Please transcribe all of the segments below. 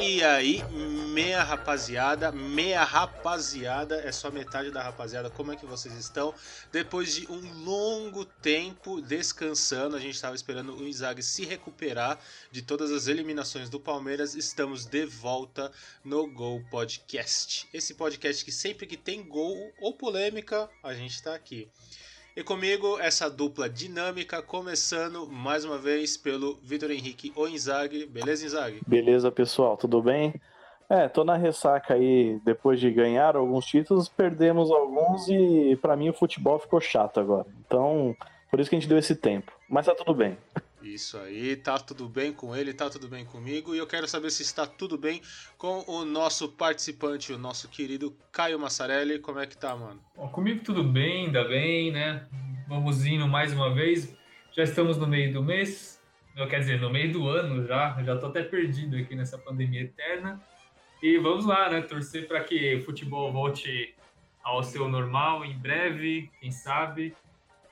E aí, meia rapaziada, meia rapaziada, é só metade da rapaziada, como é que vocês estão? Depois de um longo tempo descansando, a gente estava esperando o Inzaghi se recuperar de todas as eliminações do Palmeiras, estamos de volta no Gol Podcast. Esse podcast que sempre que tem gol ou polêmica, a gente está aqui. E comigo, essa dupla dinâmica, começando mais uma vez pelo Vitor Henrique ou Inzaghi. Beleza, Inzaghi? Beleza, pessoal, tudo bem? É, tô na ressaca aí, depois de ganhar alguns títulos, perdemos alguns e para mim o futebol ficou chato agora. Então, por isso que a gente deu esse tempo. Mas tá tudo bem. Isso aí, tá tudo bem com ele, tá tudo bem comigo. E eu quero saber se está tudo bem com o nosso participante, o nosso querido Caio Massarelli. Como é que tá, mano? Bom, comigo tudo bem, ainda bem, né? Vamos indo mais uma vez. Já estamos no meio do mês, quer dizer, no meio do ano já. Já tô até perdido aqui nessa pandemia eterna. E vamos lá, né? Torcer para que o futebol volte ao seu normal em breve, quem sabe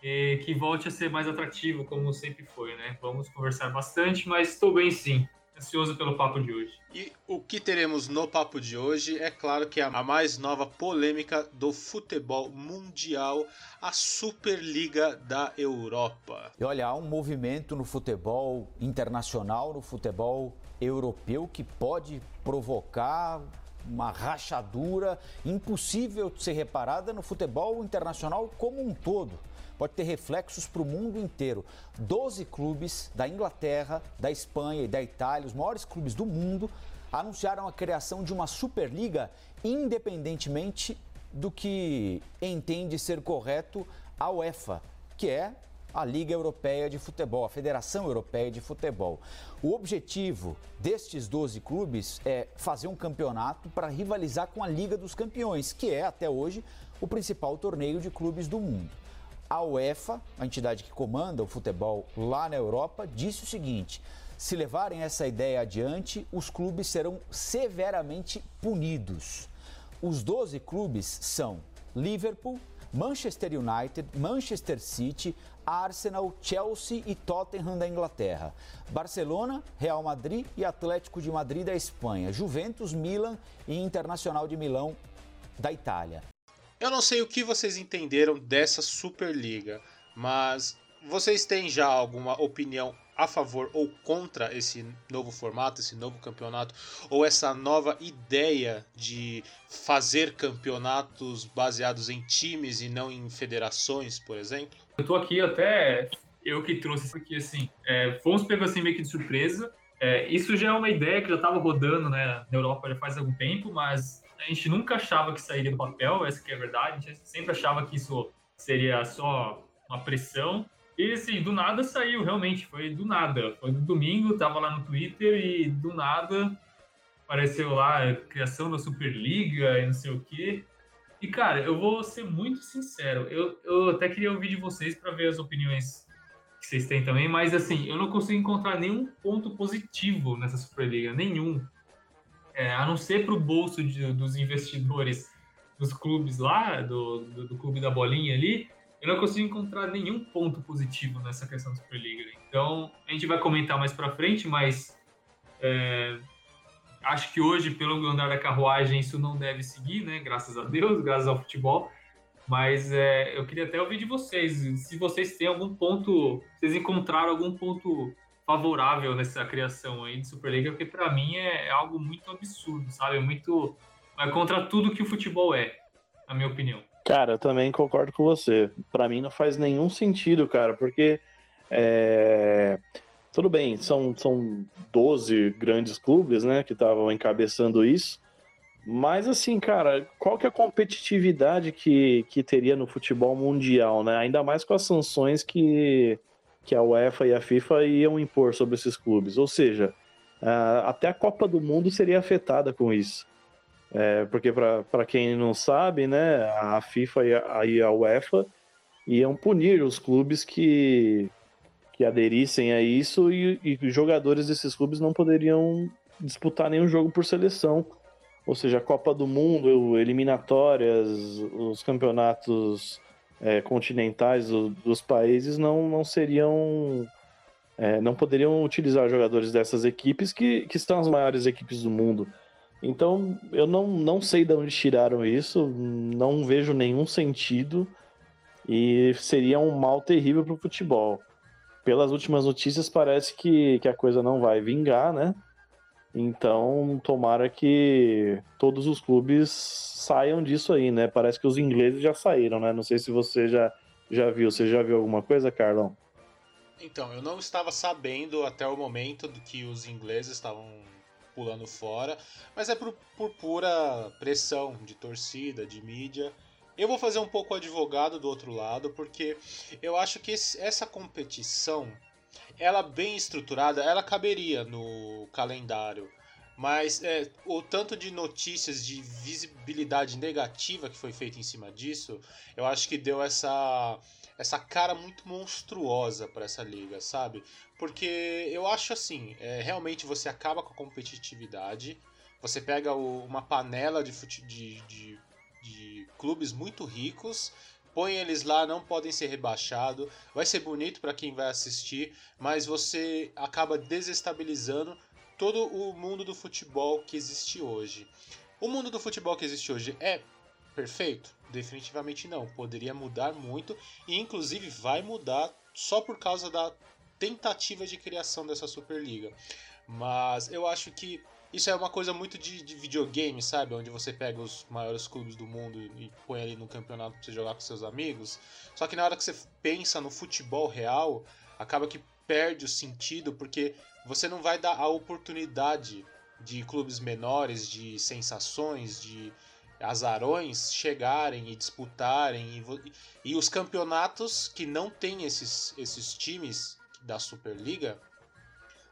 e que volte a ser mais atrativo, como sempre foi, né? Vamos conversar bastante, mas estou bem sim. Ansioso pelo papo de hoje. E o que teremos no papo de hoje é claro que é a mais nova polêmica do futebol mundial, a Superliga da Europa. E olha, há um movimento no futebol internacional, no futebol europeu, que pode provocar uma rachadura impossível de ser reparada no futebol internacional como um todo pode ter reflexos para o mundo inteiro. Doze clubes da Inglaterra, da Espanha e da Itália, os maiores clubes do mundo, anunciaram a criação de uma Superliga independentemente do que entende ser correto a UEFA, que é a Liga Europeia de Futebol, a Federação Europeia de Futebol. O objetivo destes 12 clubes é fazer um campeonato para rivalizar com a Liga dos Campeões, que é até hoje o principal torneio de clubes do mundo. A UEFA, a entidade que comanda o futebol lá na Europa, disse o seguinte: se levarem essa ideia adiante, os clubes serão severamente punidos. Os 12 clubes são Liverpool, Manchester United, Manchester City, Arsenal, Chelsea e Tottenham da Inglaterra, Barcelona, Real Madrid e Atlético de Madrid da Espanha, Juventus, Milan e Internacional de Milão da Itália. Eu não sei o que vocês entenderam dessa Superliga, mas vocês têm já alguma opinião a favor ou contra esse novo formato, esse novo campeonato, ou essa nova ideia de fazer campeonatos baseados em times e não em federações, por exemplo? Eu tô aqui até eu que trouxe isso aqui, assim, é, fomos pegos assim meio que de surpresa. É, isso já é uma ideia que já estava rodando né, na Europa já faz algum tempo, mas a gente nunca achava que sairia do papel, essa que é a verdade. A gente sempre achava que isso seria só uma pressão. E assim, do nada saiu, realmente, foi do nada. Foi no domingo, tava lá no Twitter e do nada apareceu lá a criação da Superliga e não sei o quê. E cara, eu vou ser muito sincero, eu, eu até queria ouvir de vocês para ver as opiniões que vocês têm também, mas assim, eu não consigo encontrar nenhum ponto positivo nessa Superliga, nenhum é, a não ser para o bolso de, dos investidores dos clubes lá, do, do, do, clube da bolinha ali, eu não consigo encontrar nenhum ponto positivo nessa questão da Superliga. Então, a gente vai comentar mais para frente, mas é, acho que hoje, pelo andar da carruagem, isso não deve seguir, né? Graças a Deus, graças ao futebol. Mas é, eu queria até ouvir de vocês, se vocês têm algum ponto, vocês encontraram algum ponto favorável nessa criação aí de Superliga, porque para mim é, é, algo muito absurdo, sabe? É muito. Vai contra tudo que o futebol é, na minha opinião. Cara, eu também concordo com você. Para mim não faz nenhum sentido, cara, porque. É... Tudo bem, são, são 12 grandes clubes, né, que estavam encabeçando isso. Mas assim, cara, qual que é a competitividade que, que teria no futebol mundial, né? Ainda mais com as sanções que, que a UEFA e a FIFA iam impor sobre esses clubes. Ou seja, até a Copa do Mundo seria afetada com isso. É, porque, para quem não sabe, né, a FIFA e a, e a UEFA iam punir os clubes que, que aderissem a isso e, e jogadores desses clubes não poderiam disputar nenhum jogo por seleção. Ou seja, a Copa do Mundo, eliminatórias, os campeonatos é, continentais do, dos países não, não seriam é, não poderiam utilizar jogadores dessas equipes que, que estão as maiores equipes do mundo. Então, eu não, não sei de onde tiraram isso, não vejo nenhum sentido e seria um mal terrível para o futebol. Pelas últimas notícias, parece que, que a coisa não vai vingar, né? Então, tomara que todos os clubes saiam disso aí, né? Parece que os ingleses já saíram, né? Não sei se você já, já viu. Você já viu alguma coisa, Carlão? Então, eu não estava sabendo até o momento que os ingleses estavam pulando fora, mas é por, por pura pressão de torcida, de mídia. Eu vou fazer um pouco advogado do outro lado, porque eu acho que esse, essa competição, ela bem estruturada, ela caberia no calendário. Mas é, o tanto de notícias de visibilidade negativa que foi feito em cima disso, eu acho que deu essa essa cara muito monstruosa para essa liga, sabe? Porque eu acho assim, é, realmente você acaba com a competitividade, você pega o, uma panela de, de, de, de clubes muito ricos põe eles lá, não podem ser rebaixados. Vai ser bonito para quem vai assistir, mas você acaba desestabilizando todo o mundo do futebol que existe hoje. O mundo do futebol que existe hoje é perfeito? Definitivamente não. Poderia mudar muito e, inclusive, vai mudar só por causa da tentativa de criação dessa Superliga. Mas eu acho que isso é uma coisa muito de, de, videogame, sabe? Onde você pega os maiores clubes do mundo e põe ali no campeonato pra você jogar com seus amigos. Só que na hora que você pensa no futebol real, acaba que perde o sentido, porque você não vai dar a oportunidade de clubes menores, de sensações, de azarões chegarem e disputarem. E, e os campeonatos que não têm esses, esses times da Superliga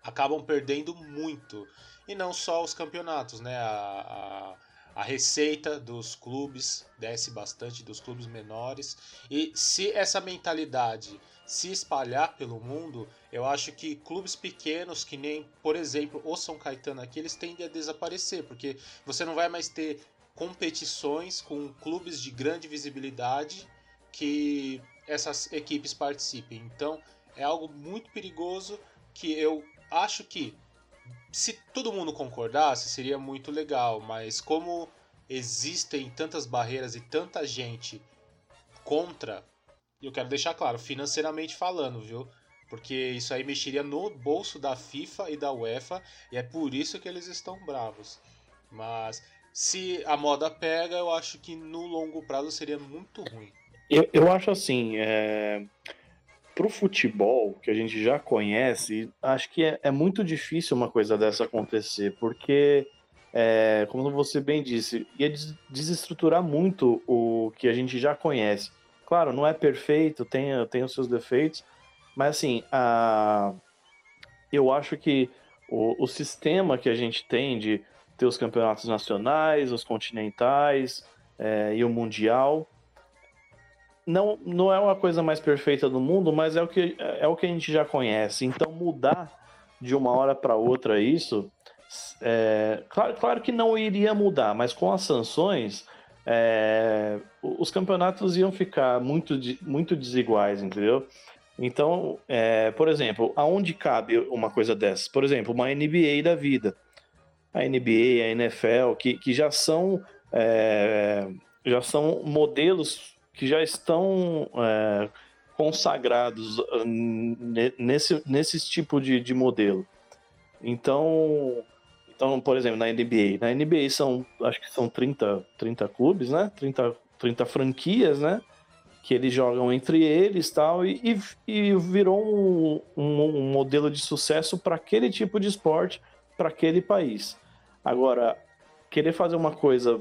acabam perdendo muito. E não só os campeonatos, né? A, a, a, receita dos clubes desce bastante, dos clubes menores. E se essa mentalidade se espalhar pelo mundo, eu acho que clubes pequenos, que nem, por exemplo, o São Caetano aqui, eles tendem a desaparecer, porque você não vai mais ter competições com clubes de grande visibilidade que essas equipes participem. Então, é algo muito perigoso que eu acho que se todo mundo concordasse, seria muito legal, mas como existem tantas barreiras e tanta gente contra, eu quero deixar claro, financeiramente falando, viu? Porque isso aí mexeria no bolso da FIFA e da UEFA e é por isso que eles estão bravos. Mas se a moda pega, eu acho que no longo prazo seria muito ruim. Eu, eu acho assim, é pro futebol, que a gente já conhece, acho que é, é muito difícil uma coisa dessa acontecer, porque, é, como você bem disse, ia desestruturar muito o que a gente já conhece. Claro, não é perfeito, tem, tem os seus defeitos, mas assim, a, eu acho que o, o sistema que a gente tem de ter os campeonatos nacionais, os continentais é, e o mundial, não, não é uma coisa mais perfeita do mundo, mas é o que, é o que a gente já conhece. Então, mudar de uma hora para outra isso, é, claro, claro que não iria mudar, mas com as sanções, é, os campeonatos iam ficar muito, muito desiguais, entendeu? Então, é, por exemplo, aonde cabe uma coisa dessas? Por exemplo, uma NBA da vida. A NBA, a NFL, que, que já são é, já são modelos que já estão é, consagrados ah, nesse, nesse tipo de, de modelo. Então, então, por exemplo, na NBA. Na NBA são, acho que são 30, 30 clubes, né? 30, 30 franquias, né? Que eles jogam entre eles tal, e, e virou um, um, um modelo de sucesso para aquele tipo de esporte, para aquele país. Agora, querer fazer uma coisa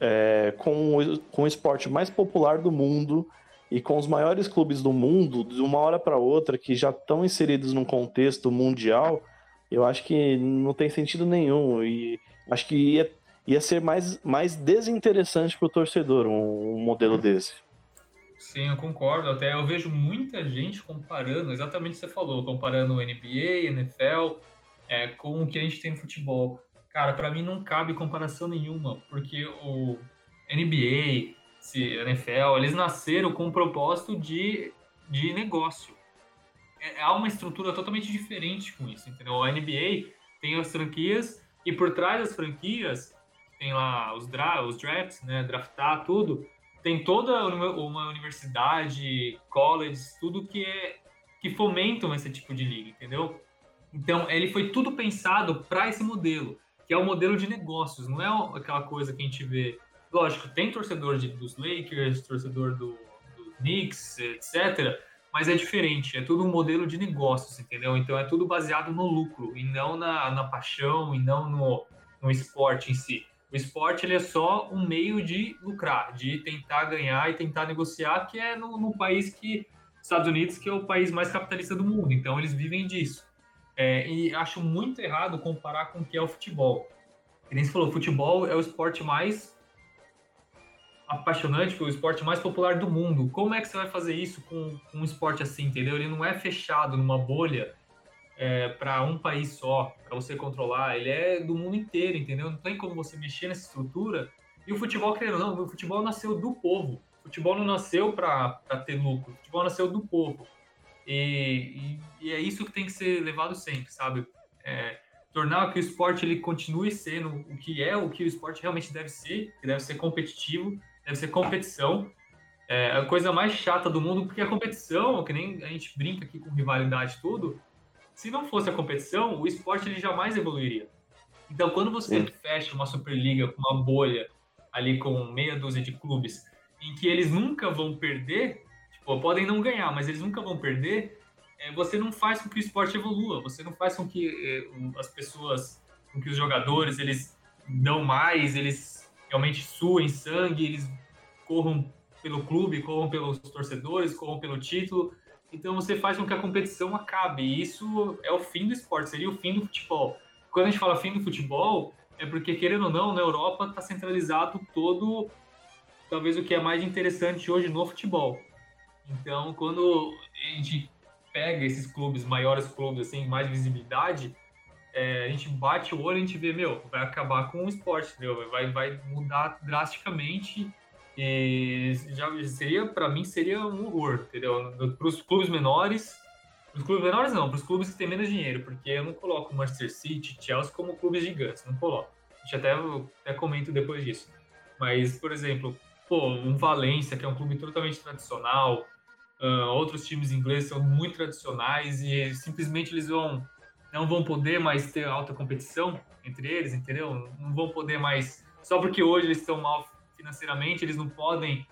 é, com, o, com o esporte mais popular do mundo e com os maiores clubes do mundo, de uma hora para outra, que já estão inseridos num contexto mundial, eu acho que não tem sentido nenhum. E acho que ia, ia ser mais, mais desinteressante para o torcedor um, um modelo desse. Sim, eu concordo. Até eu vejo muita gente comparando, exatamente o que você falou, comparando o NBA, NFL, é, com o que a gente tem no futebol. Cara, para mim não cabe comparação nenhuma, porque o NBA, se NFL, eles nasceram com um propósito de, de negócio. é, há uma estrutura totalmente diferente com isso, entendeu? A NBA tem as franquias e por trás das franquias tem lá os, dra os drafts, né, draftar tudo, tem toda uma universidade, colleges, tudo que é que fomentam esse tipo de liga, entendeu? Então, ele foi tudo pensado para esse modelo, que é o modelo de negócios, não é aquela coisa que a gente vê. Lógico, tem torcedor de, dos Lakers, torcedor do, do Knicks, etc. Mas é diferente, é tudo um modelo de negócios, entendeu? Então é tudo baseado no lucro e não na, na paixão e não no, no esporte em si. O esporte ele é só um meio de lucrar, de tentar ganhar e tentar negociar, que é no, no país que Estados Unidos, que é o país mais capitalista do mundo. Então eles vivem disso. É, e acho muito errado comparar com o que é o futebol. Que nem você falou, futebol é o esporte mais apaixonante, o esporte mais popular do mundo. Como é que você vai fazer isso com, com um esporte assim, entendeu? Ele não é fechado numa bolha é, para um país só, para você controlar. Ele é do mundo inteiro, entendeu? Não tem como você mexer nessa estrutura. E o futebol, querendo não, o futebol nasceu do povo. O futebol não nasceu para ter lucro. O futebol nasceu do povo. E, e, e, é isso que tem que ser levado sempre, sabe? É, tornar que o esporte ele continue sendo o que é, o que o esporte realmente deve ser, que deve ser competitivo, deve ser competição. É a coisa mais chata do mundo, porque a competição, que nem a gente brinca aqui com rivalidade e tudo, se não fosse a competição, o esporte ele jamais evoluiria. Então, quando você fecha uma Superliga com uma bolha ali com meia dúzia de clubes, em que eles nunca vão perder, tipo, podem não ganhar, mas eles nunca vão perder, é, você não faz com que o esporte evolua, você não faz com que é, as pessoas, com que os jogadores, eles dão mais, eles realmente suem sangue, eles corram pelo clube, corram pelos torcedores, corram pelo título, então você faz com que a competição acabe. E isso é o fim do esporte, seria o fim do futebol. Quando a gente fala fim do futebol, é porque, querendo ou não, na Europa está centralizado todo, talvez o que é mais interessante hoje no futebol. Então, quando a gente pega esses clubes, maiores clubes, assim, mais visibilidade, é, a gente bate o olho e a gente vê, meu, vai acabar com o esporte, entendeu? Vai, vai mudar drasticamente e já seria, para mim, seria um horror, entendeu? Para os clubes menores, para os clubes menores não, para os clubes que têm menos dinheiro, porque eu não coloco Manchester City, Chelsea como clubes gigantes, não coloco. A gente até, até comento depois disso. Mas, por exemplo, pô, um Valência, que é um clube totalmente tradicional, uh, outros times ingleses são muito tradicionais e simplesmente eles vão não vão poder mais ter alta competição entre eles, entendeu? Não vão poder mais só porque hoje eles estão mal financeiramente, eles não podem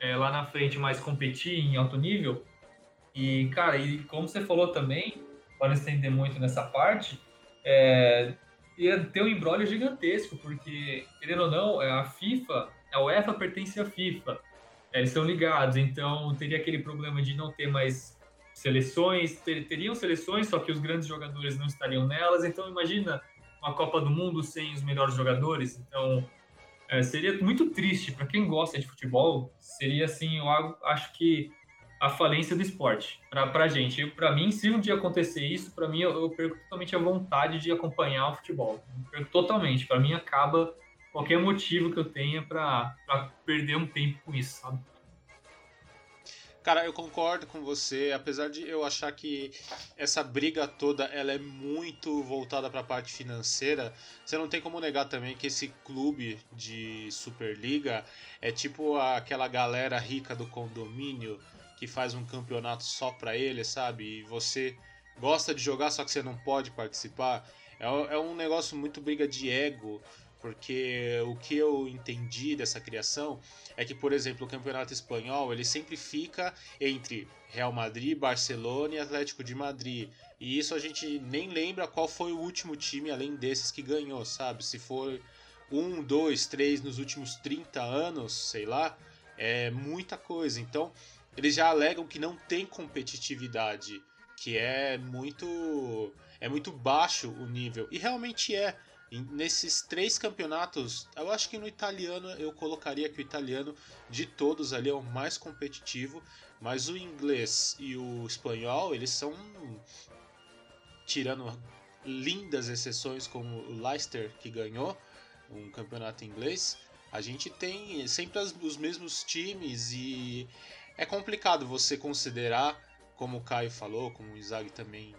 é, lá na frente mais competir em alto nível. E, cara, e como você falou também, para estender muito nessa parte, é, ia ter um embrólio gigantesco, porque, querendo ou não, a FIFA, a UEFA pertence à FIFA, eles são ligados, então teria aquele problema de não ter mais seleções, ter, teriam seleções, só que os grandes jogadores não estariam nelas, então imagina uma Copa do Mundo sem os melhores jogadores, então é, seria muito triste para quem gosta de futebol. Seria assim, eu acho que a falência do esporte para a gente. Para mim, se um dia acontecer isso, para mim eu, eu, perco totalmente a vontade de acompanhar o futebol. Eu perco totalmente. Para mim acaba qualquer motivo que eu tenha para perder um tempo com isso, sabe? Cara, eu concordo com você, apesar de eu achar que essa briga toda ela é muito voltada para a parte financeira. Você não tem como negar também que esse clube de Superliga é tipo aquela galera rica do condomínio que faz um campeonato só para ele, sabe? E você gosta de jogar, só que você não pode participar. É, é um negócio muito briga de ego, porque o que eu entendi dessa criação é que, por exemplo, o campeonato espanhol ele sempre fica entre Real Madrid, Barcelona e Atlético de Madrid. E isso a gente nem lembra qual foi o último time além desses que ganhou, sabe? Se for um, dois, três nos últimos 30 anos, sei lá, é muita coisa. Então, eles já alegam que não tem competitividade, que é muito é muito baixo o nível. E realmente é. Nesses três campeonatos, eu acho que no italiano eu colocaria que o italiano de todos ali é o mais competitivo, mas o inglês e o espanhol, eles são tirando lindas exceções como o Leicester que ganhou um campeonato inglês, a gente tem sempre os mesmos times e é complicado você considerar como o Caio falou, como o Isaac também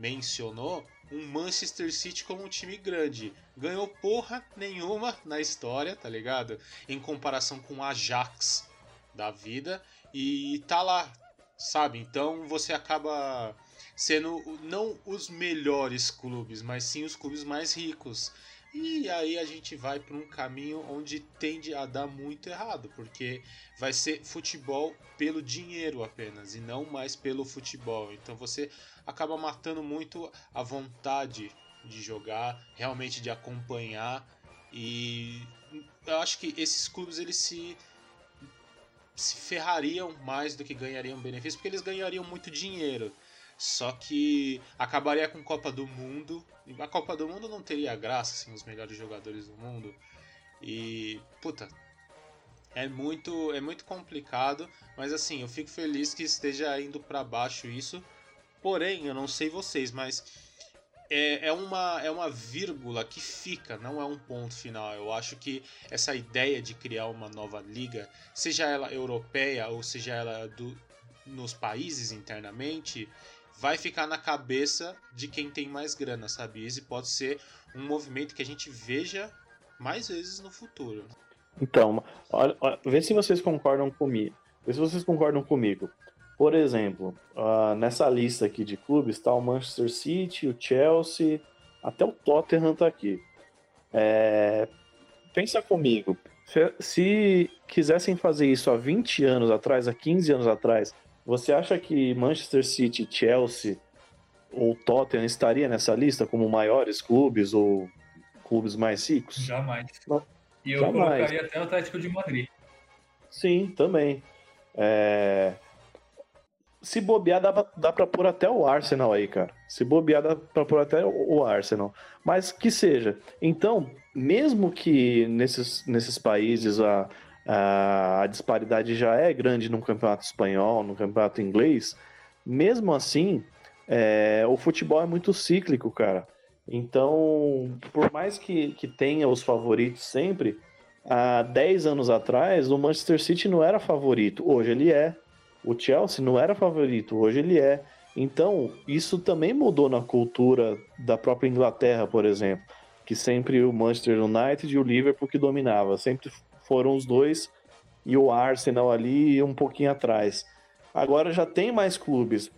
mencionou, um Manchester City como um time grande. Ganhou porra nenhuma na história, tá ligado? Em comparação com o Ajax da vida. E tá lá, sabe? Então você acaba sendo não os melhores clubes, mas sim os clubes mais ricos. E aí a gente vai para um caminho onde tende a dar muito errado, porque vai ser futebol pelo dinheiro apenas e não mais pelo futebol. Então você acaba matando muito a vontade de jogar, realmente de acompanhar e eu acho que esses clubes eles se se ferrariam mais do que ganhariam benefício, porque eles ganhariam muito dinheiro. Só que acabaria com Copa do Mundo. A Copa do Mundo não teria graça assim, os melhores jogadores do mundo. E, puta, é muito, é muito complicado, mas assim, eu fico feliz que esteja indo para baixo isso. Porém, eu não sei vocês, mas é, é, uma, é uma vírgula que fica, não é um ponto final. Eu acho que essa ideia de criar uma nova liga, seja ela europeia ou seja ela do, nos países internamente, vai ficar na cabeça de quem tem mais grana, sabe? Esse pode ser um movimento que a gente veja mais vezes no futuro. Então, olha, olha, vê se vocês concordam comigo. Vê se vocês concordam comigo. Por exemplo, uh, nessa lista aqui de clubes está o Manchester City, o Chelsea, até o Tottenham está aqui. É, pensa comigo, se, se quisessem fazer isso há 20 anos atrás, há 15 anos atrás, você acha que Manchester City, Chelsea ou Tottenham estaria nessa lista como maiores clubes ou clubes mais ricos? Jamais. Não. E eu Jamais. colocaria até o Atlético de Madrid. Sim, também. É... Se bobear, dá, dá pra pôr até o Arsenal aí, cara. Se bobear, dá pra pôr até o Arsenal. Mas que seja. Então, mesmo que nesses, nesses países a, a disparidade já é grande no campeonato espanhol, no campeonato inglês, mesmo assim, é, o futebol é muito cíclico, cara. Então, por mais que, que tenha os favoritos sempre, há 10 anos atrás, o Manchester City não era favorito, hoje ele é. O Chelsea não era favorito, hoje ele é. Então, isso também mudou na cultura da própria Inglaterra, por exemplo, que sempre o Manchester United e o Liverpool que dominava, sempre foram os dois e o Arsenal ali um pouquinho atrás. Agora já tem mais clubes.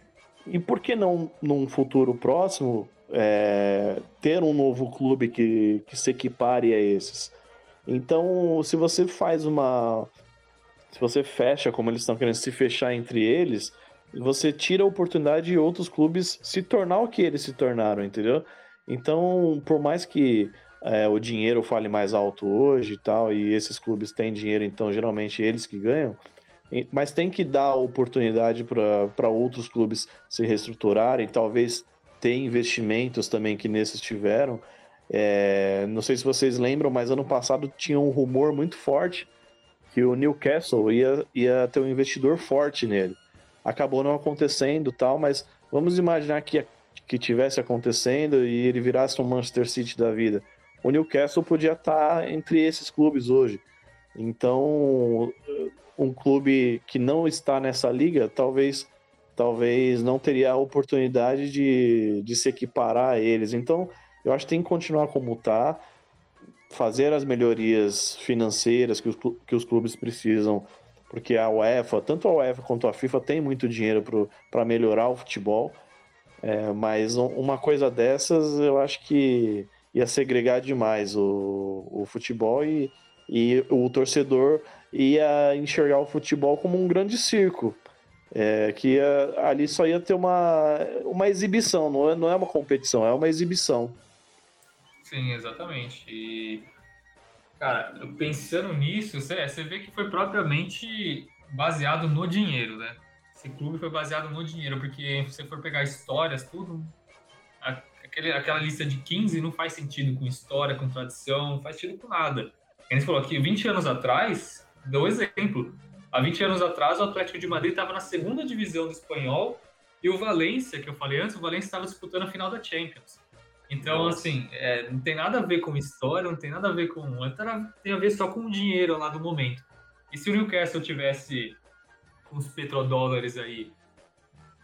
E por que não, num futuro próximo, é, ter um novo clube que, que se equipare a esses? Então, se você faz uma. Se você fecha, como eles estão querendo se fechar entre eles, você tira a oportunidade de outros clubes se tornar o que eles se tornaram, entendeu? Então, por mais que é, o dinheiro fale mais alto hoje e tal, e esses clubes têm dinheiro, então geralmente eles que ganham. Mas tem que dar oportunidade para outros clubes se reestruturarem, talvez ter investimentos também que nesses tiveram. É, não sei se vocês lembram, mas ano passado tinha um rumor muito forte que o Newcastle ia, ia ter um investidor forte nele. Acabou não acontecendo tal, mas vamos imaginar que, que tivesse acontecendo e ele virasse um Manchester City da vida o Newcastle podia estar entre esses clubes hoje. Então, um clube que não está nessa liga, talvez talvez não teria a oportunidade de, de se equiparar a eles. Então, eu acho que tem que continuar como está, fazer as melhorias financeiras que os, que os clubes precisam, porque a UEFA, tanto a UEFA quanto a FIFA, tem muito dinheiro para melhorar o futebol. É, mas uma coisa dessas, eu acho que ia segregar demais o, o futebol e, e o torcedor ia enxergar o futebol como um grande circo. É, que ia, ali só ia ter uma, uma exibição, não é, não é uma competição, é uma exibição. Sim, exatamente. E, cara, pensando nisso, você, vê que foi propriamente baseado no dinheiro, né? Esse clube foi baseado no dinheiro, porque se você for pegar histórias, tudo, aquele, aquela lista de 15 não faz sentido com história, com tradição, não faz sentido com nada. A gente falou aqui, 20 anos atrás, deu exemplo. Há 20 anos atrás, o Atlético de Madrid estava na segunda divisão do espanhol e o Valência, que eu falei antes, o Valência estava disputando a final da Champions. Então, Nossa. assim, é, não tem nada a ver com história, não tem nada a ver com. Tem a ver só com o dinheiro lá do momento. E se o Newcastle tivesse com os petrodólares aí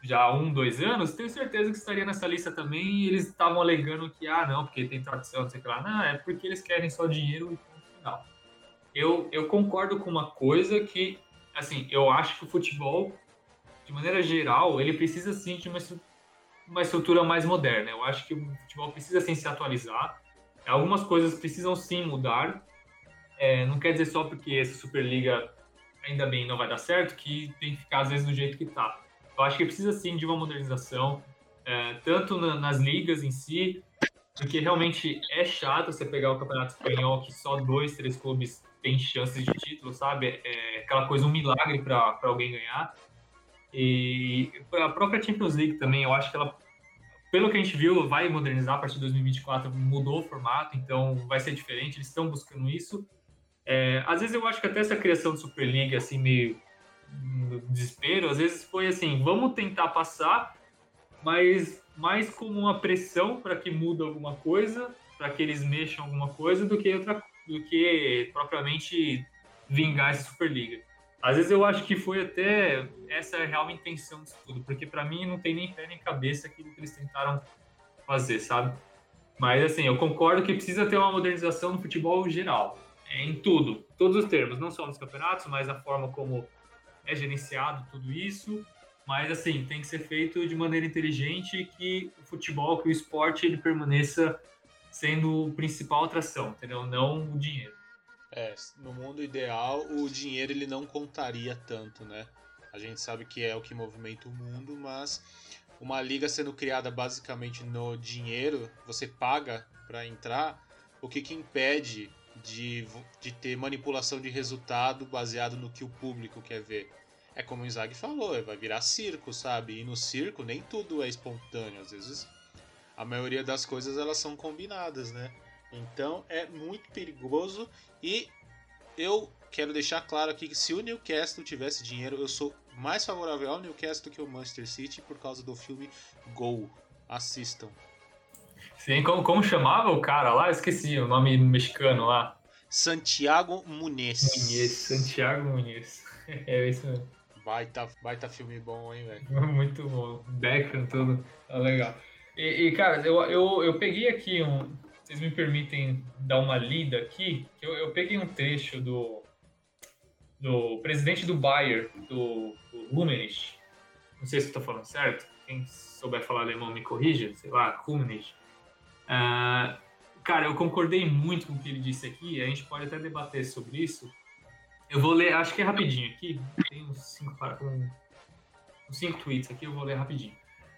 já há um, dois anos, tenho certeza que estaria nessa lista também. E eles estavam alegando que, ah, não, porque tem tradição, não sei o que lá. Não, é porque eles querem só dinheiro e final. Eu, eu concordo com uma coisa que, assim, eu acho que o futebol, de maneira geral, ele precisa sim de uma, uma estrutura mais moderna. Eu acho que o futebol precisa sim se atualizar. Algumas coisas precisam sim mudar. É, não quer dizer só porque essa Superliga ainda bem não vai dar certo que tem que ficar às vezes do jeito que está eu acho que precisa sim de uma modernização, é, tanto na, nas ligas em si, porque realmente é chato você pegar o campeonato espanhol que só dois, três clubes têm chances de título, sabe? É aquela coisa, um milagre para alguém ganhar. E a própria Champions League também, eu acho que ela, pelo que a gente viu, vai modernizar a partir de 2024, mudou o formato, então vai ser diferente, eles estão buscando isso. É, às vezes eu acho que até essa criação de Superliga, assim, meio desespero, às vezes foi assim, vamos tentar passar, mas mais como uma pressão para que mude alguma coisa, para que eles mexam alguma coisa, do que outra, do que propriamente vingar essa Superliga. Às vezes eu acho que foi até essa a real intenção disso tudo, porque para mim não tem nem pé nem cabeça aquilo que eles tentaram fazer, sabe? Mas assim, eu concordo que precisa ter uma modernização no futebol geral, em tudo, todos os termos, não só nos campeonatos, mas a forma como é gerenciado tudo isso, mas assim, tem que ser feito de maneira inteligente que o futebol, que o esporte, ele permaneça sendo o principal atração, entendeu? Não o dinheiro. É, no mundo ideal, o dinheiro ele não contaria tanto, né? A gente sabe que é o que movimenta o mundo, mas uma liga sendo criada basicamente no dinheiro, você paga para entrar, o que, que impede de, de ter manipulação de resultado baseado no que o público quer ver. É como o Isaac falou, vai virar circo, sabe? E no circo nem tudo é espontâneo, às vezes a maioria das coisas elas são combinadas, né? Então é muito perigoso e eu quero deixar claro aqui que se o Newcastle tivesse dinheiro, eu sou mais favorável ao Newcastle que ao Manchester City por causa do filme Gol. Assistam. Sim, como, como chamava o cara lá? esqueci o nome mexicano lá. Santiago Muniz. Muniz, Santiago Muniz. É isso mesmo. Baita, baita filme bom, hein, velho? Muito bom. Beckham, tudo. Tá legal. E, e, cara, eu, eu, eu peguei aqui um. Vocês me permitem dar uma lida aqui? Eu, eu peguei um trecho do, do presidente do Bayer, do, do Rummenigge. Não sei se estou falando certo. Quem souber falar alemão me corrija. Sei lá, Rummenigge. Uh, cara, eu concordei muito com o que ele disse aqui, a gente pode até debater sobre isso. Eu vou ler, acho que é rapidinho aqui, tem uns cinco, uns cinco tweets aqui, eu vou ler rapidinho.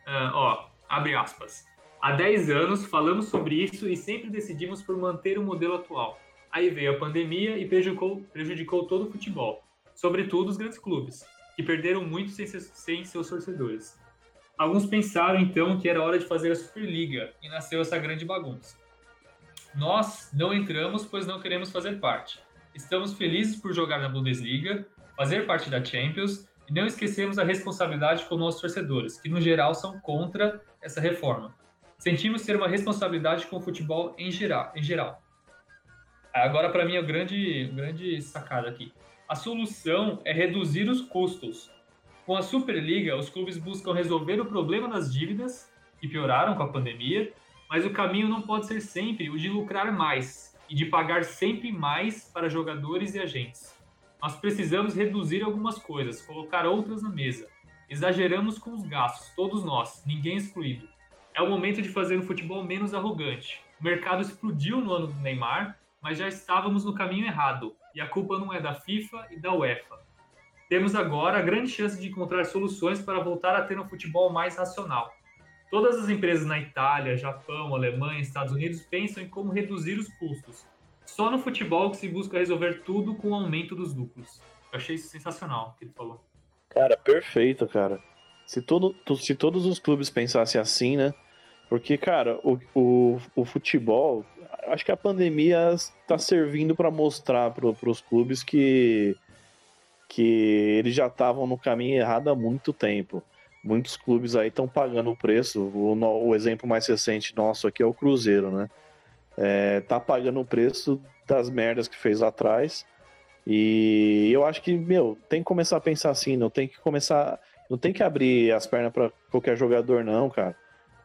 Uh, ó, abre aspas. Há 10 anos falamos sobre isso e sempre decidimos por manter o modelo atual. Aí veio a pandemia e prejudicou, prejudicou todo o futebol, sobretudo os grandes clubes, que perderam muito sem, sem seus torcedores. Alguns pensaram então que era hora de fazer a Superliga e nasceu essa grande bagunça. Nós não entramos pois não queremos fazer parte. Estamos felizes por jogar na Bundesliga, fazer parte da Champions e não esquecemos a responsabilidade com nossos torcedores, que no geral são contra essa reforma. Sentimos ter uma responsabilidade com o futebol em geral. Em geral. Agora, para mim, é o grande, grande sacada aqui. A solução é reduzir os custos, com a Superliga, os clubes buscam resolver o problema das dívidas, que pioraram com a pandemia, mas o caminho não pode ser sempre o de lucrar mais e de pagar sempre mais para jogadores e agentes. Nós precisamos reduzir algumas coisas, colocar outras na mesa. Exageramos com os gastos, todos nós, ninguém excluído. É o momento de fazer um futebol menos arrogante. O mercado explodiu no ano do Neymar, mas já estávamos no caminho errado, e a culpa não é da FIFA e da UEFA temos agora a grande chance de encontrar soluções para voltar a ter um futebol mais racional. Todas as empresas na Itália, Japão, Alemanha, Estados Unidos pensam em como reduzir os custos. Só no futebol que se busca resolver tudo com o aumento dos lucros. Eu achei isso sensacional o que ele falou. Cara, perfeito, cara. Se, todo, se todos os clubes pensassem assim, né? Porque, cara, o, o, o futebol, acho que a pandemia está servindo para mostrar para os clubes que que eles já estavam no caminho errado há muito tempo. Muitos clubes aí estão pagando o preço. O, o, exemplo mais recente nosso aqui é o Cruzeiro, né? É, tá pagando o preço das merdas que fez lá atrás. E eu acho que, meu, tem que começar a pensar assim, não tem que começar. não tem que abrir as pernas para qualquer jogador, não, cara.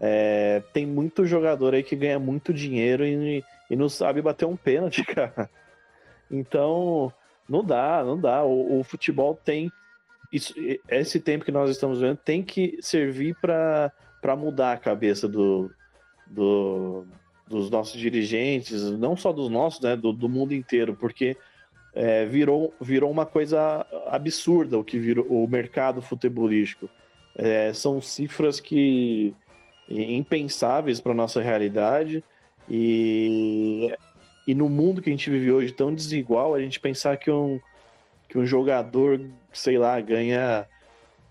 É, tem muito jogador aí que ganha muito dinheiro e, e não sabe bater um pênalti, cara. Então, não dá, não dá. O, o futebol tem. Isso, esse tempo que nós estamos vendo tem que servir para mudar a cabeça do, do, dos nossos dirigentes, não só dos nossos, né, do, do mundo inteiro, porque é, virou, virou uma coisa absurda o que virou o mercado futebolístico. É, são cifras que impensáveis para nossa realidade e, e no mundo que a gente vive hoje tão desigual, a gente pensar que um, que um jogador, sei lá, ganha,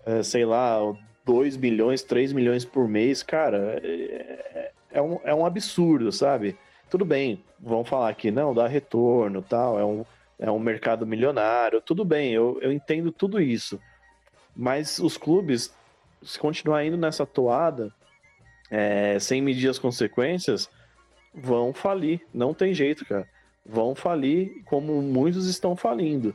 é, sei lá, 2 milhões, 3 milhões por mês, cara, é, é, um, é um absurdo, sabe? Tudo bem, vão falar que não, dá retorno tal, é um, é um mercado milionário, tudo bem, eu, eu entendo tudo isso. Mas os clubes, se continuar indo nessa toada, é, sem medir as consequências, vão falir. Não tem jeito, cara. Vão falir como muitos estão falindo.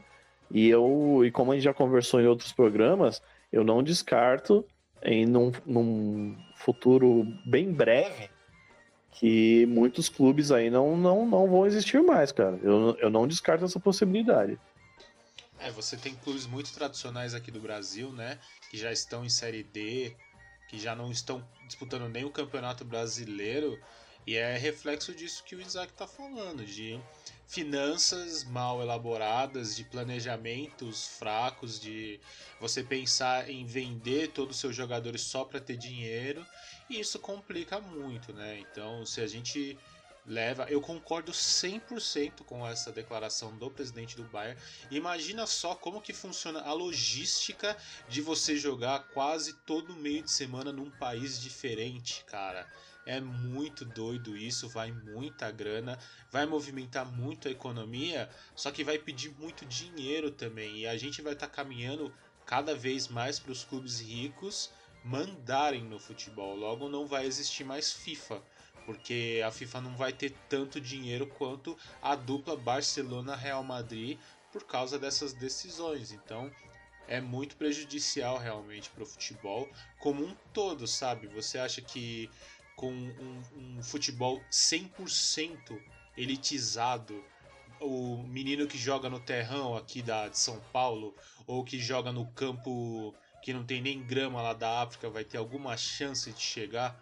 E eu, e como a gente já conversou em outros programas, eu não descarto em num, num futuro bem breve que muitos clubes aí não, não, não vão existir mais, cara. Eu, eu não descarto essa possibilidade. É, você tem clubes muito tradicionais aqui do Brasil, né? Que já estão em Série D, que já não estão disputando nem o Campeonato Brasileiro. E é reflexo disso que o Isaac está falando, de finanças mal elaboradas, de planejamentos fracos, de você pensar em vender todos os seus jogadores só para ter dinheiro, e isso complica muito, né? Então, se a gente leva, eu concordo 100% com essa declaração do presidente do Bayern. Imagina só como que funciona a logística de você jogar quase todo meio de semana num país diferente, cara. É muito doido isso, vai muita grana, vai movimentar muito a economia, só que vai pedir muito dinheiro também. E a gente vai estar tá caminhando cada vez mais para os clubes ricos mandarem no futebol. Logo não vai existir mais FIFA, porque a FIFA não vai ter tanto dinheiro quanto a dupla Barcelona-Real Madrid por causa dessas decisões. Então é muito prejudicial realmente para o futebol como um todo, sabe? Você acha que com um, um futebol 100% elitizado. O menino que joga no terrão aqui da, de São Paulo, ou que joga no campo que não tem nem grama lá da África, vai ter alguma chance de chegar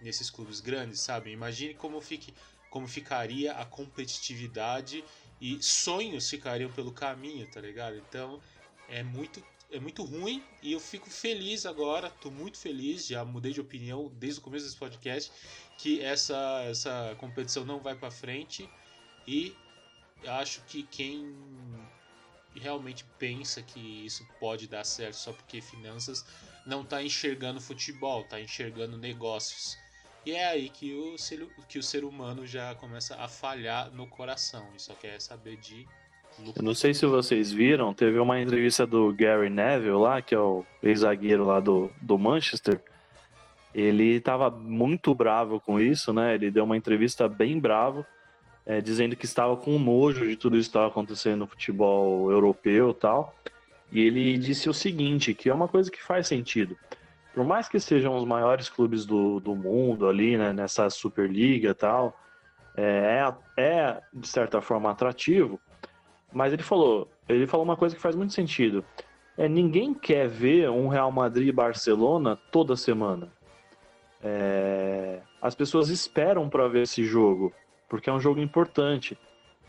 nesses clubes grandes, sabe? Imagine como, fique, como ficaria a competitividade e sonhos ficariam pelo caminho, tá ligado? Então é muito é muito ruim e eu fico feliz agora, tô muito feliz, já mudei de opinião desde o começo desse podcast, que essa, essa competição não vai para frente e acho que quem realmente pensa que isso pode dar certo só porque finanças não está enxergando futebol, está enxergando negócios. E é aí que o, ser, que o ser humano já começa a falhar no coração e só quer saber de eu não sei se vocês viram, teve uma entrevista do Gary Neville lá, que é o ex-zagueiro lá do, do Manchester. Ele estava muito bravo com isso, né? Ele deu uma entrevista bem bravo, é, dizendo que estava com nojo de tudo isso que estava acontecendo no futebol europeu tal. E ele disse o seguinte, que é uma coisa que faz sentido. Por mais que sejam os maiores clubes do, do mundo ali, né, nessa Superliga e tal, é, é, de certa forma atrativo, mas ele falou, ele falou uma coisa que faz muito sentido. É, ninguém quer ver um Real Madrid e Barcelona toda semana. É, as pessoas esperam para ver esse jogo, porque é um jogo importante.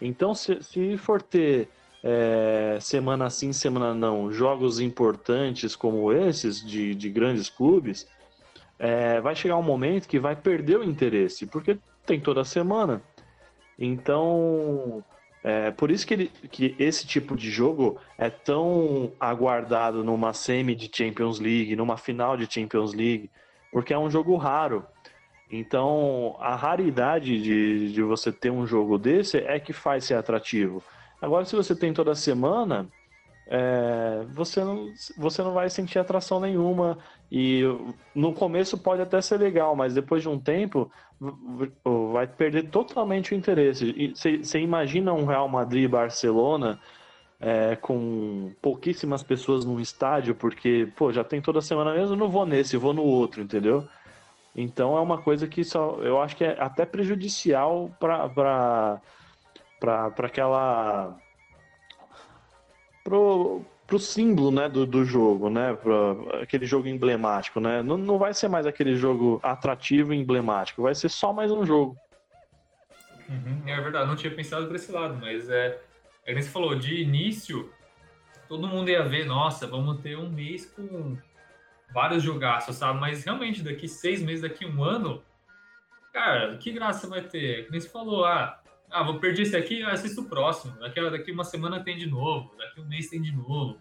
Então, se, se for ter é, semana sim, semana não, jogos importantes como esses de, de grandes clubes, é, vai chegar um momento que vai perder o interesse, porque tem toda semana. Então, é por isso que, ele, que esse tipo de jogo é tão aguardado numa semi de Champions League, numa final de Champions League, porque é um jogo raro. Então, a raridade de, de você ter um jogo desse é que faz ser atrativo. Agora, se você tem toda semana, é, você, não, você não vai sentir atração nenhuma. E no começo pode até ser legal, mas depois de um tempo vai perder totalmente o interesse. Você imagina um Real Madrid Barcelona é, com pouquíssimas pessoas num estádio, porque, pô, já tem toda semana mesmo, não vou nesse, vou no outro, entendeu? Então é uma coisa que só, eu acho que é até prejudicial para aquela. Pro, pro símbolo né, do, do jogo, né? Pra aquele jogo emblemático, né? Não, não vai ser mais aquele jogo atrativo e emblemático, vai ser só mais um jogo. Uhum, é verdade, não tinha pensado por esse lado, mas é. É que você falou, de início, todo mundo ia ver, nossa, vamos ter um mês com vários jogaços, sabe? Mas realmente, daqui seis meses, daqui um ano, cara, que graça vai ter? Nem você falou, ah, ah vou perder esse aqui, assisto o próximo. Daqui, daqui uma semana tem de novo, daqui um mês tem de novo.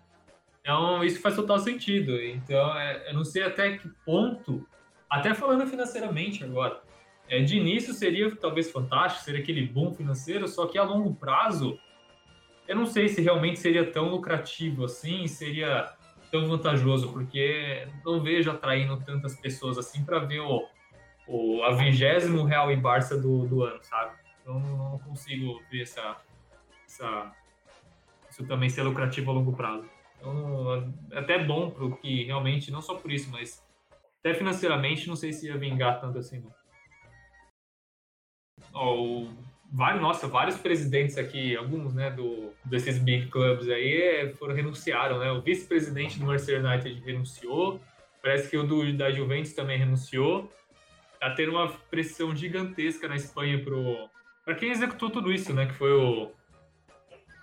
Então, isso faz total sentido. Então, é, eu não sei até que ponto, até falando financeiramente agora, é, de início seria talvez fantástico, seria aquele boom financeiro, só que a longo prazo, eu não sei se realmente seria tão lucrativo assim, seria tão vantajoso, porque não vejo atraindo tantas pessoas assim para ver o, o a vigésimo Real em Barça do, do ano, sabe? Então não consigo ver essa, essa, isso também ser lucrativo a longo prazo. Então, é até bom para que realmente, não só por isso, mas até financeiramente, não sei se ia vingar tanto assim. Não. Oh, vários, nossa, vários presidentes aqui, alguns, né, do, desses big clubs aí, é, foram renunciaram, né? O vice-presidente do Manchester United renunciou, parece que o do, da Juventus também renunciou. Tá tendo uma pressão gigantesca na Espanha pro para quem executou tudo isso, né, que foi o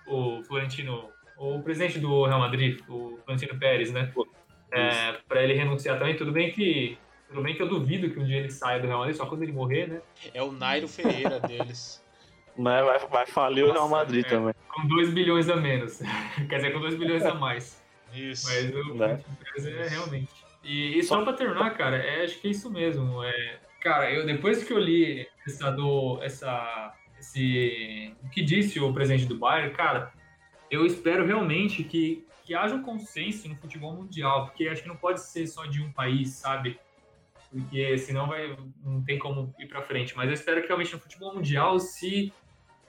o Florentino, o presidente do Real Madrid, o Florentino Pérez, né? É, para ele renunciar também, tudo bem que tudo bem que eu duvido que um dia ele saia do Real Madrid, só quando ele morrer, né? É o Nairo Ferreira deles. Mas vai, vai falir Nossa, o Real Madrid é, também. Com 2 bilhões a menos. Quer dizer, com 2 bilhões a mais. Isso. Mas o né? é realmente. E, e só pra terminar, cara, é, acho que é isso mesmo. É, cara, eu depois que eu li essa do. essa. esse. o que disse o presidente do Bayern, cara, eu espero realmente que, que haja um consenso no futebol mundial, porque acho que não pode ser só de um país, sabe? Porque senão vai, não tem como ir para frente. Mas eu espero que realmente no futebol mundial se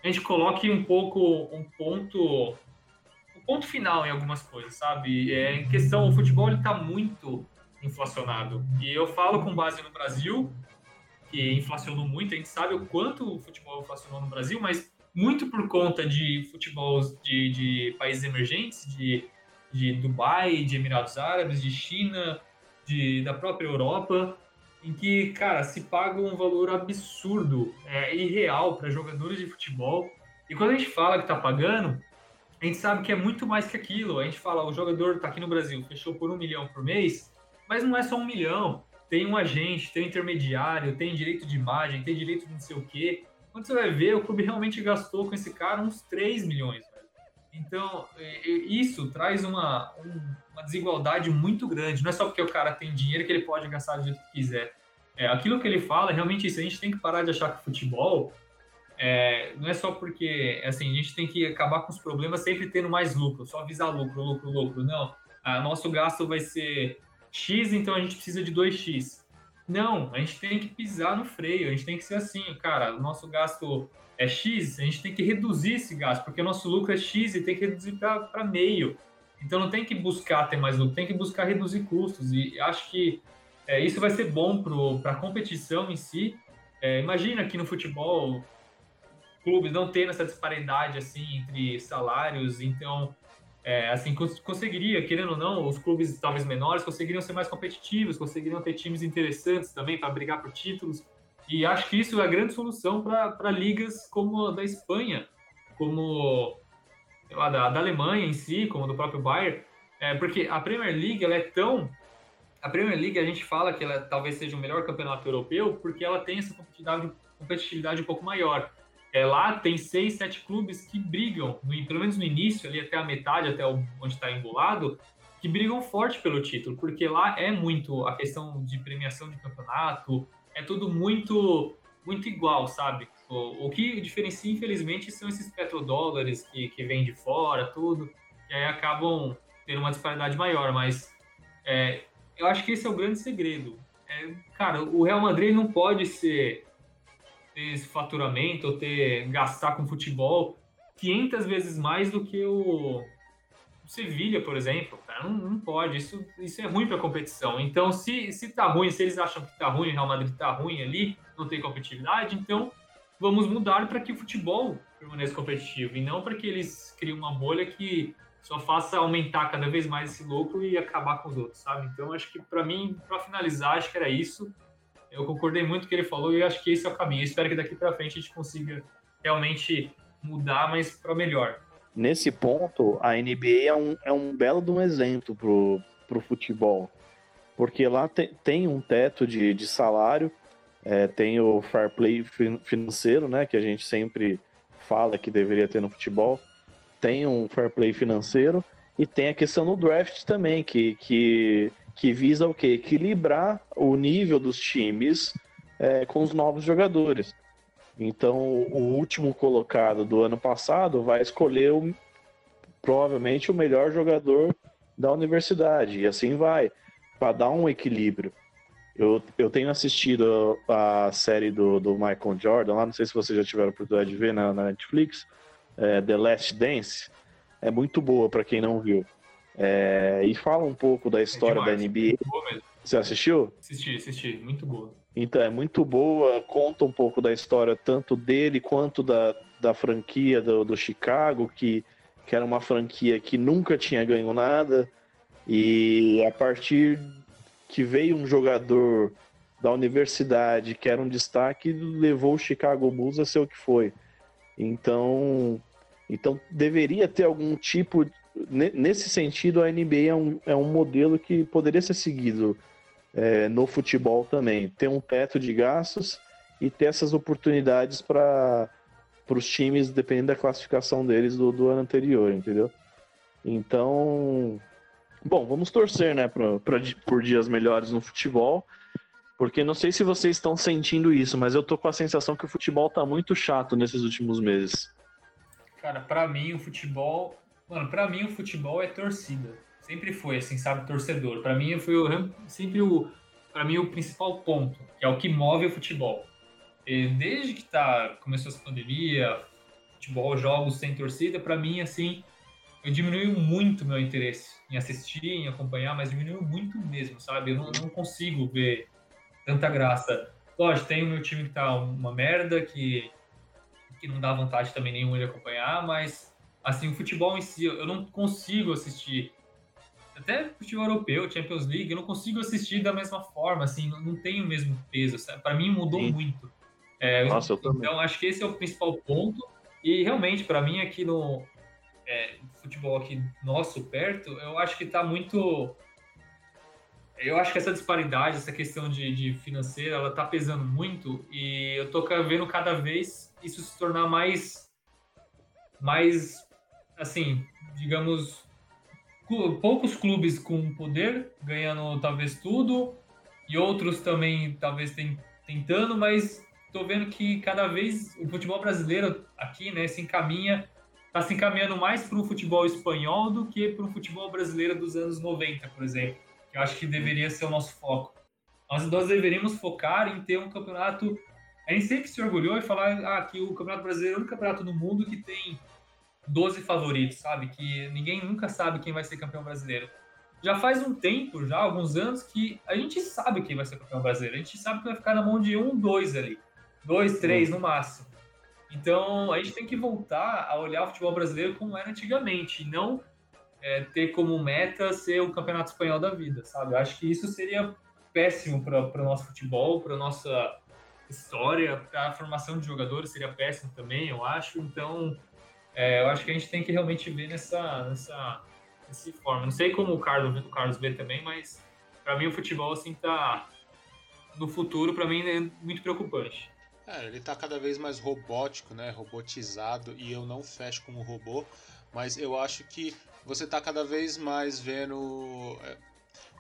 a gente coloque um pouco um ponto um ponto final em algumas coisas, sabe? É, em questão, o futebol está muito inflacionado. E eu falo com base no Brasil, que inflacionou muito, a gente sabe o quanto o futebol inflacionou no Brasil, mas muito por conta de futebol de, de países emergentes, de, de Dubai, de Emirados Árabes, de China, de, da própria Europa em que, cara, se paga um valor absurdo, é, irreal para jogadores de futebol. E quando a gente fala que tá pagando, a gente sabe que é muito mais que aquilo. A gente fala, o jogador tá aqui no Brasil, fechou por um milhão por mês, mas não é só um milhão. Tem um agente, tem um intermediário, tem direito de imagem, tem direito de não sei o quê. Quando você vai ver, o clube realmente gastou com esse cara uns 3 milhões. Então, isso traz uma, uma desigualdade muito grande. Não é só porque o cara tem dinheiro que ele pode gastar do jeito que quiser. É, aquilo que ele fala, realmente isso. A gente tem que parar de achar que futebol é, não é só porque assim, a gente tem que acabar com os problemas sempre tendo mais lucro, só visar lucro, lucro, lucro. Não. A, nosso gasto vai ser X, então a gente precisa de 2X. Não, a gente tem que pisar no freio, a gente tem que ser assim, cara, o nosso gasto é X, a gente tem que reduzir esse gasto, porque o nosso lucro é X e tem que reduzir para meio. Então não tem que buscar ter mais lucro, tem que buscar reduzir custos. E acho que é, isso vai ser bom para a competição em si. É, imagina que no futebol clubes não tendo essa disparidade assim entre salários, então é, assim cons conseguiria, querendo ou não, os clubes talvez menores conseguiriam ser mais competitivos, conseguiriam ter times interessantes também para brigar por títulos. E acho que isso é a grande solução para ligas como a da Espanha, como lá, da, da, Alemanha em si, como do próprio Bayern, é, porque a Premier League ela é tão. A Premier League a gente fala que ela talvez seja o melhor campeonato europeu porque ela tem essa competitividade, competitividade um pouco maior. É, lá tem seis, sete clubes que brigam, no, pelo menos no início, ali até a metade, até onde está embolado, que brigam forte pelo título, porque lá é muito a questão de premiação de campeonato, é tudo muito muito igual, sabe? O, o que diferencia, infelizmente, são esses petrodólares que, que vêm de fora, tudo, e aí acabam tendo uma disparidade maior, mas é, eu acho que esse é o grande segredo. É, cara, o Real Madrid não pode ser ter esse faturamento ou ter gastar com futebol 500 vezes mais do que o Sevilha, por exemplo, cara, não, não, pode. Isso, isso é ruim para a competição. Então, se, se tá ruim, se eles acham que tá ruim, o Real Madrid tá ruim ali, não tem competitividade, então vamos mudar para que o futebol permaneça competitivo e não para que eles criem uma bolha que só faça aumentar cada vez mais esse lucro e acabar com os outros, sabe? Então, acho que para mim, para finalizar, acho que era isso. Eu concordei muito com o que ele falou e acho que esse é o caminho. Eu espero que daqui para frente a gente consiga realmente mudar, mas para melhor nesse ponto, a NBA é um, é um belo de um exemplo pro, pro futebol. Porque lá te, tem um teto de, de salário, é, tem o fair play financeiro, né? Que a gente sempre fala que deveria ter no futebol. Tem um fair play financeiro e tem a questão do draft também, que, que, que visa o quê? Equilibrar o nível dos times é, com os novos jogadores. Então, o último colocado do ano passado vai escolher o, provavelmente o melhor jogador da universidade, e assim vai, para dar um equilíbrio. Eu, eu tenho assistido a série do, do Michael Jordan, lá não sei se vocês já tiveram a oportunidade de ver na, na Netflix, é, The Last Dance. É muito boa para quem não viu. É, e fala um pouco da história é da NBA. Você assistiu? Assisti, assisti, muito boa. Então, é muito boa, conta um pouco da história tanto dele quanto da, da franquia do, do Chicago, que, que era uma franquia que nunca tinha ganho nada, e a partir que veio um jogador da universidade que era um destaque, levou o Chicago Bulls a ser o que foi. Então, então deveria ter algum tipo. Nesse sentido, a NBA é um, é um modelo que poderia ser seguido é, no futebol também. Ter um teto de gastos e ter essas oportunidades para os times, dependendo da classificação deles do, do ano anterior, entendeu? Então, bom, vamos torcer, né, pra, pra, por dias melhores no futebol, porque não sei se vocês estão sentindo isso, mas eu tô com a sensação que o futebol tá muito chato nesses últimos meses. Cara, para mim o futebol, mano, para mim o futebol é torcida sempre foi assim, sabe, torcedor. Para mim foi o, sempre o para mim o principal ponto, que é o que move o futebol. E desde que tá começou essa pandemia, futebol, jogos sem torcida, para mim assim, eu diminuiu muito meu interesse em assistir, em acompanhar, mas diminuiu muito mesmo, sabe? Eu não, não consigo ver tanta graça. Lógico, tem o meu time que tá uma merda, que, que não dá vantagem também nenhuma de acompanhar, mas assim, o futebol em si, eu não consigo assistir até futebol europeu, Champions League, eu não consigo assistir da mesma forma, assim, não, não tem o mesmo peso. Para mim mudou Sim. muito. É, Nossa, eu então acho que esse é o principal ponto. E realmente, para mim aqui no é, futebol aqui nosso perto, eu acho que está muito eu acho que essa disparidade, essa questão de, de, financeira, ela tá pesando muito e eu tô vendo cada vez isso se tornar mais, mais, assim, digamos, poucos clubes com poder, ganhando talvez tudo, e outros também talvez tentando, mas estou vendo que cada vez o futebol brasileiro aqui né, se encaminha, está se encaminhando mais para o futebol espanhol do que para o futebol brasileiro dos anos 90, por exemplo, que eu acho que deveria ser o nosso foco. Nós, nós deveríamos focar em ter um campeonato. A gente sempre se orgulhou e falar ah, que o Campeonato Brasileiro é o único campeonato do mundo que tem 12 favoritos, sabe? Que ninguém nunca sabe quem vai ser campeão brasileiro. Já faz um tempo, já alguns anos, que a gente sabe quem vai ser campeão brasileiro. A gente sabe que vai ficar na mão de um, dois ali. Dois, três no máximo. Então, a gente tem que voltar a olhar o futebol brasileiro como era antigamente, e não é, ter como meta ser o campeonato espanhol da vida, sabe? Eu acho que isso seria péssimo para o nosso futebol, para nossa história, para a formação de jogadores seria péssimo também, eu acho. Então, é, eu acho que a gente tem que realmente ver nessa, nessa, nessa forma. Não sei como o Carlos, o Carlos vê também, mas para mim o futebol assim tá no futuro para mim é muito preocupante. É, ele tá cada vez mais robótico, né? Robotizado e eu não fecho como robô, mas eu acho que você tá cada vez mais vendo é,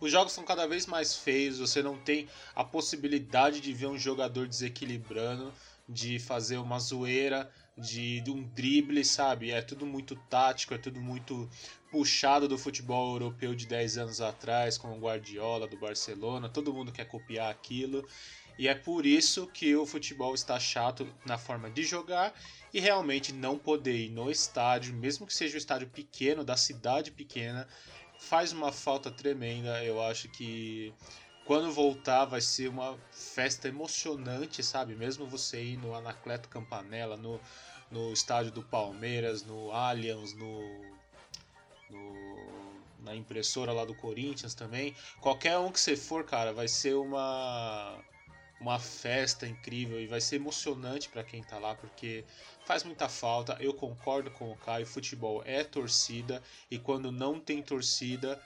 os jogos são cada vez mais feios, você não tem a possibilidade de ver um jogador desequilibrando, de fazer uma zoeira, de, de um drible, sabe? É tudo muito tático, é tudo muito puxado do futebol europeu de 10 anos atrás, com o Guardiola do Barcelona, todo mundo quer copiar aquilo. E é por isso que o futebol está chato na forma de jogar e realmente não poder ir no estádio, mesmo que seja o um estádio pequeno, da cidade pequena, faz uma falta tremenda. Eu acho que quando voltar vai ser uma festa emocionante, sabe? Mesmo você ir no Anacleto Campanella, no, no estádio do Palmeiras, no Allianz, no, no, na impressora lá do Corinthians também. Qualquer um que você for, cara, vai ser uma uma festa incrível e vai ser emocionante para quem tá lá, porque faz muita falta. Eu concordo com o Caio, futebol é torcida e quando não tem torcida,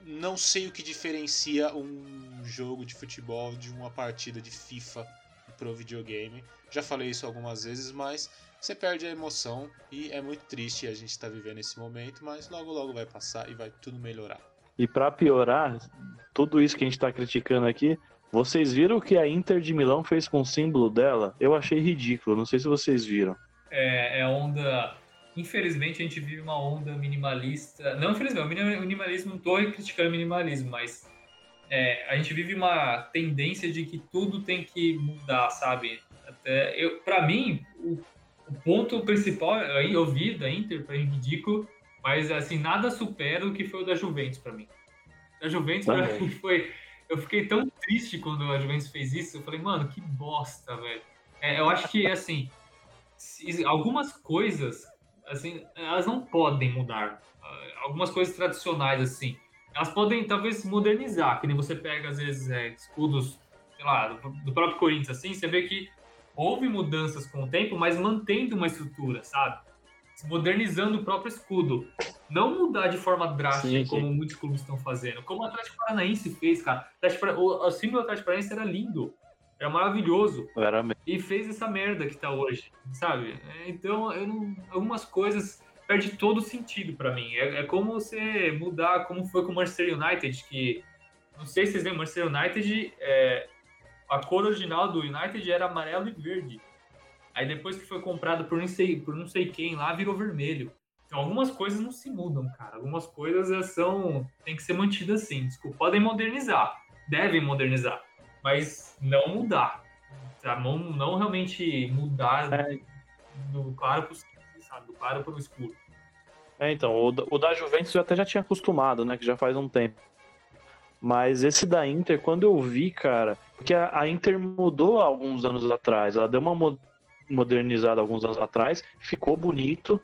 não sei o que diferencia um jogo de futebol de uma partida de FIFA pro videogame. Já falei isso algumas vezes, mas você perde a emoção e é muito triste a gente estar tá vivendo esse momento, mas logo logo vai passar e vai tudo melhorar. E para piorar, tudo isso que a gente está criticando aqui vocês viram o que a Inter de Milão fez com o símbolo dela? Eu achei ridículo, não sei se vocês viram. É, é onda. Infelizmente a gente vive uma onda minimalista. Não, infelizmente, o minimalismo, não estou criticando o minimalismo, mas é, a gente vive uma tendência de que tudo tem que mudar, sabe? Até eu, para mim, o, o, ponto principal, eu vi da Inter, para mim, ridículo, mas assim, nada supera o que foi o da Juventus para mim. A Juventus para mim foi eu fiquei tão triste quando a Juventus fez isso. Eu falei, mano, que bosta, velho. É, eu acho que, assim, algumas coisas, assim, elas não podem mudar. Algumas coisas tradicionais, assim, elas podem talvez modernizar. Que nem você pega, às vezes, é, escudos, sei lá, do, do próprio Corinthians, assim, você vê que houve mudanças com o tempo, mas mantendo uma estrutura, sabe? modernizando o próprio escudo. Não mudar de forma drástica, sim, sim. como muitos clubes estão fazendo. Como o Atlético Paranaense fez, cara. O, símbolo do Atlético Paranaense era lindo. Era maravilhoso. Era e fez essa merda que tá hoje, sabe? É, então, não, algumas coisas perde todo o sentido para mim. É, é, como você mudar, como foi com o Manchester United, que não sei se vocês veem, o Manchester United, é, a cor original do United era amarelo e verde. Aí depois que foi comprado por não sei, por não sei quem lá, virou vermelho. Então algumas coisas não se mudam, cara. Algumas coisas são tem que ser mantidas assim. Desculpa, podem modernizar, devem modernizar, mas não mudar. Tá? Não, não realmente mudar é. do claro para o sabe? Do claro para o escuro. É, então, o, o da Juventus eu até já tinha acostumado, né? Que já faz um tempo. Mas esse da Inter, quando eu vi, cara, porque a, a Inter mudou alguns anos atrás, ela deu uma modernizado alguns anos atrás, ficou bonito,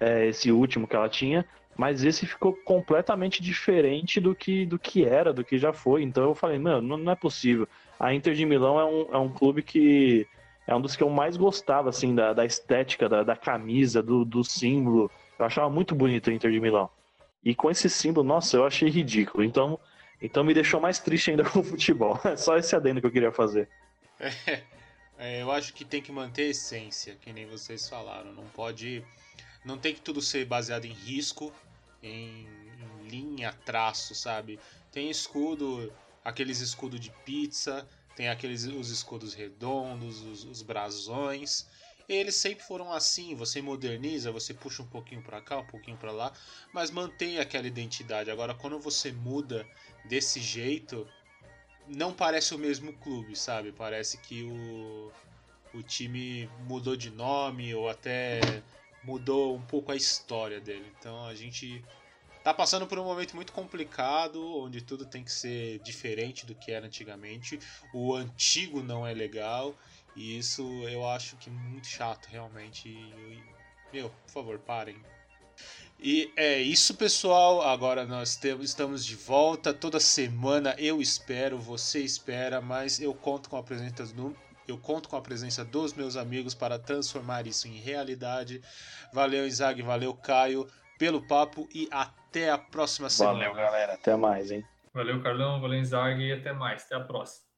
é, esse último que ela tinha, mas esse ficou completamente diferente do que, do que era, do que já foi. Então eu falei, mano, não, não é possível. A Inter de Milão é um, é um clube que é um dos que eu mais gostava, assim, da, da estética, da, da camisa, do, do símbolo. Eu achava muito bonito a Inter de Milão. E com esse símbolo, nossa, eu achei ridículo. Então, então me deixou mais triste ainda com o futebol. É só esse adendo que eu queria fazer. É, eu acho que tem que manter a essência, que nem vocês falaram. Não pode. Não tem que tudo ser baseado em risco, em, em linha, traço, sabe? Tem escudo, aqueles escudos de pizza, tem aqueles os escudos redondos, os, os brasões. Eles sempre foram assim, você moderniza, você puxa um pouquinho para cá, um pouquinho para lá, mas mantém aquela identidade. Agora, quando você muda desse jeito, não parece o mesmo clube, sabe? Parece que o, o time mudou de nome ou até mudou um pouco a história dele. Então a gente tá passando por um momento muito complicado, onde tudo tem que ser diferente do que era antigamente. O antigo não é legal, e isso eu acho que é muito chato, realmente. E, meu, por favor, parem. E é isso, pessoal. Agora nós temos, estamos de volta toda semana. Eu espero, você espera, mas eu conto com a presença do, eu conto com a presença dos meus amigos para transformar isso em realidade. Valeu, Isaac, valeu, Caio, pelo papo e até a próxima semana. Valeu, galera. Até mais, hein? Valeu, Carlão, valeu, Isaac, e até mais. Até a próxima.